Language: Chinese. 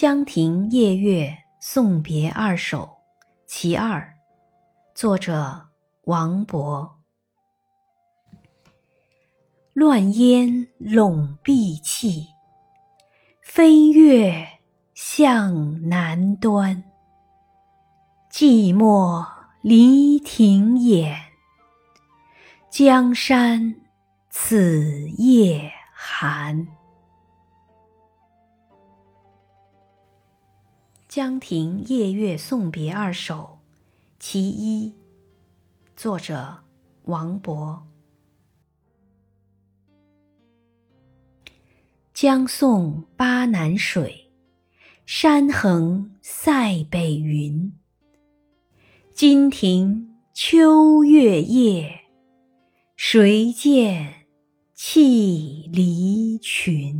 江亭夜月送别二首其二，作者王勃。乱烟笼碧气，飞月向南端。寂寞离亭掩，江山此夜寒。《江亭夜月送别二首·其一》作者王勃。江送巴南水，山横塞北云。金亭秋月夜，谁见泣离群？